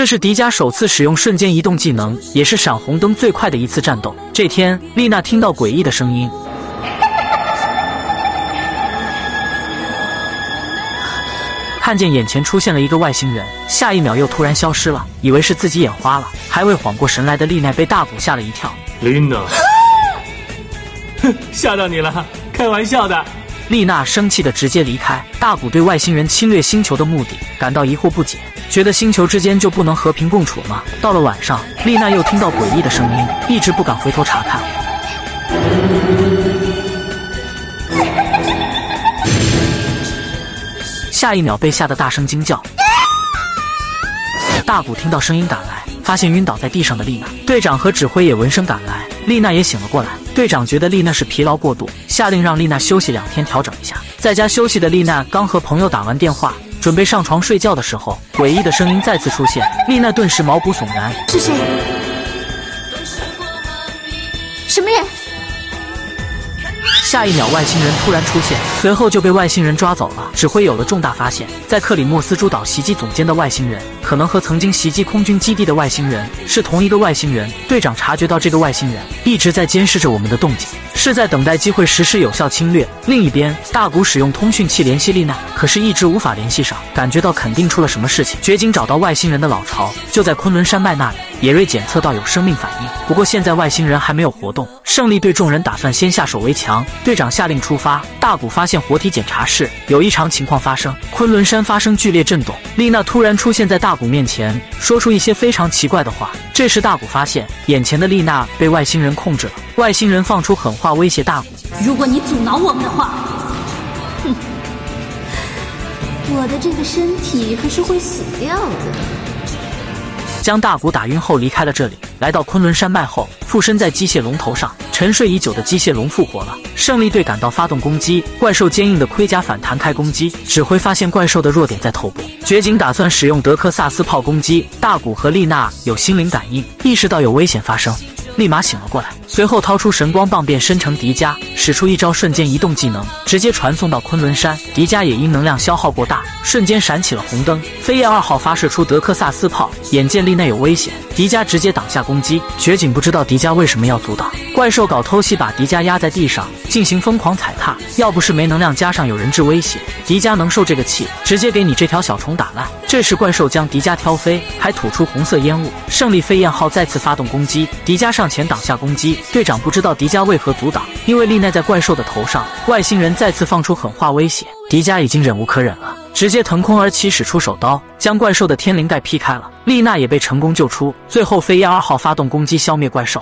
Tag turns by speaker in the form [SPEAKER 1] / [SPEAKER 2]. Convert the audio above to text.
[SPEAKER 1] 这是迪迦首次使用瞬间移动技能，也是闪红灯最快的一次战斗。这天，丽娜听到诡异的声音。看见眼前出现了一个外星人，下一秒又突然消失了，以为是自己眼花了。还未缓过神来的丽奈被大古吓了一跳。
[SPEAKER 2] 琳娜，哼，吓到你了，开玩笑的。
[SPEAKER 1] 丽娜生气的直接离开。大古对外星人侵略星球的目的感到疑惑不解，觉得星球之间就不能和平共处吗？到了晚上，丽娜又听到诡异的声音，一直不敢回头查看。下一秒被吓得大声惊叫，大古听到声音赶来，发现晕倒在地上的丽娜。队长和指挥也闻声赶来，丽娜也醒了过来。队长觉得丽娜是疲劳过度，下令让丽娜休息两天，调整一下。在家休息的丽娜刚和朋友打完电话，准备上床睡觉的时候，诡异的声音再次出现，丽娜顿时毛骨悚然。
[SPEAKER 3] 是谁？什么人？
[SPEAKER 1] 下一秒，外星人突然出现，随后就被外星人抓走了。指挥有了重大发现，在克里莫斯诸岛袭击总监的外星人，可能和曾经袭击空军基地的外星人是同一个外星人。队长察觉到这个外星人一直在监视着我们的动静，是在等待机会实施有效侵略。另一边，大古使用通讯器联系丽娜，可是一直无法联系上，感觉到肯定出了什么事情。掘井找到外星人的老巢就在昆仑山脉那里，野瑞检测到有生命反应，不过现在外星人还没有活动。胜利对众人打算先下手为强。队长下令出发。大古发现活体检查室有异常情况发生，昆仑山发生剧烈震动。丽娜突然出现在大古面前，说出一些非常奇怪的话。这时大古发现眼前的丽娜被外星人控制了，外星人放出狠话威胁大古：
[SPEAKER 3] 如果你阻挠我们的话，哼，我的这个身体可是会死掉的。
[SPEAKER 1] 将大古打晕后离开了这里，来到昆仑山脉后，附身在机械龙头上，沉睡已久的机械龙复活了。胜利队赶到发动攻击，怪兽坚硬的盔甲反弹开攻击。指挥发现怪兽的弱点在头部，掘井打算使用德克萨斯炮攻击。大古和丽娜有心灵感应，意识到有危险发生。立马醒了过来，随后掏出神光棒变身成迪迦，使出一招瞬间移动技能，直接传送到昆仑山。迪迦也因能量消耗过大，瞬间闪起了红灯。飞燕二号发射出德克萨斯炮，眼见力内有危险，迪迦直接挡下攻击。绝景不知道迪迦为什么要阻挡，怪兽搞偷袭把迪迦压在地上进行疯狂踩踏。要不是没能量，加上有人质威胁，迪迦能受这个气？直接给你这条小虫打烂。这时怪兽将迪迦挑飞，还吐出红色烟雾。胜利飞燕号再次发动攻击，迪迦上。前挡下攻击，队长不知道迪迦为何阻挡，因为丽奈在怪兽的头上。外星人再次放出狠话威胁，迪迦已经忍无可忍了，直接腾空而起，使出手刀将怪兽的天灵盖劈开了。丽娜也被成功救出，最后飞燕二号发动攻击消灭怪兽。